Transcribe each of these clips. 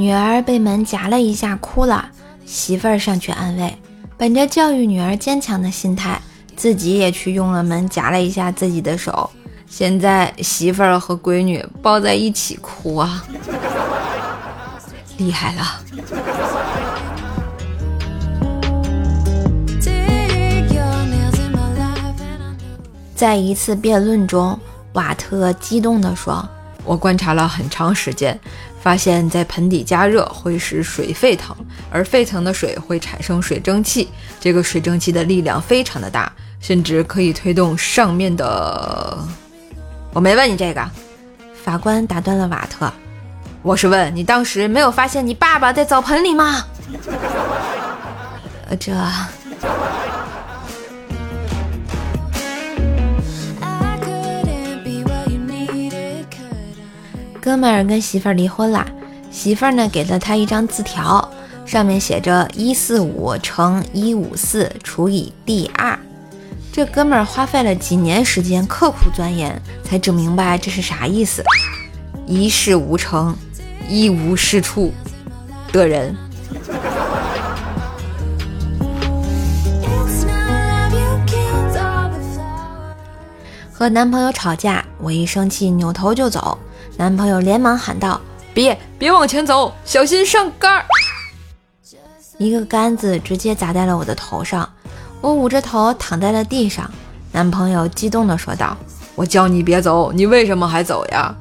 女儿被门夹了一下，哭了，媳妇儿上去安慰，本着教育女儿坚强的心态，自己也去用了门夹了一下自己的手。现在媳妇儿和闺女抱在一起哭啊，厉害了！在一次辩论中，瓦特激动地说：“我观察了很长时间，发现，在盆底加热会使水沸腾，而沸腾的水会产生水蒸气，这个水蒸气的力量非常的大，甚至可以推动上面的。”我没问你这个，法官打断了瓦特。我是问你，当时没有发现你爸爸在澡盆里吗？呃，这哥们儿跟媳妇儿离婚了，媳妇儿呢给了他一张字条，上面写着一四五乘一五四除以 d 二。这哥们儿花费了几年时间刻苦钻研，才整明白这是啥意思。一事无成，一无是处的人。和男朋友吵架，我一生气扭头就走，男朋友连忙喊道：“别别往前走，小心上杆儿！”一个杆子直接砸在了我的头上。我捂着头躺在了地上，男朋友激动地说道：“我叫你别走，你为什么还走呀？”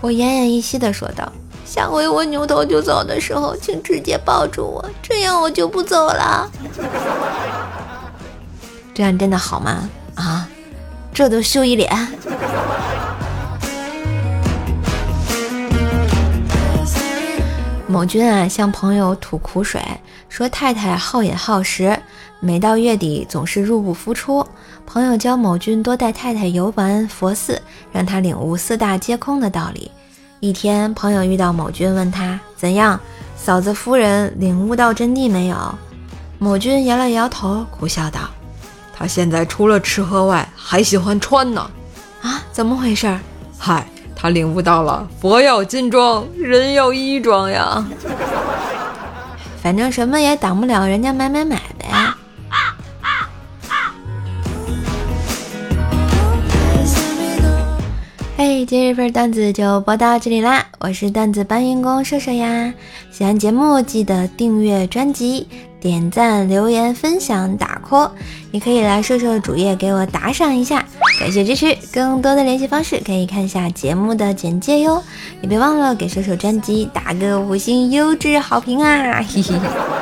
我奄奄一息地说道：“下回我扭头就走的时候，请直接抱住我，这样我就不走了。这样真的好吗？啊，这都羞一脸。”某君啊，向朋友吐苦水，说太太好饮好食，每到月底总是入不敷出。朋友教某君多带太太游玩佛寺，让他领悟四大皆空的道理。一天，朋友遇到某君，问他怎样，嫂子夫人领悟到真谛没有？某君摇了摇头，苦笑道：“他现在除了吃喝外，还喜欢穿呢。”啊，怎么回事？嗨。他领悟到了，佛要金装，人要衣装呀。反正什么也挡不了人家买买买今日份段子就播到这里啦！我是段子搬运工瘦瘦呀。喜欢节目记得订阅专辑。点赞、留言、分享、打 call，也可以来瘦瘦主页给我打赏一下，感谢支持。更多的联系方式可以看一下节目的简介哟，也别忘了给瘦瘦专辑打个五星优质好评啊！嘿嘿嘿。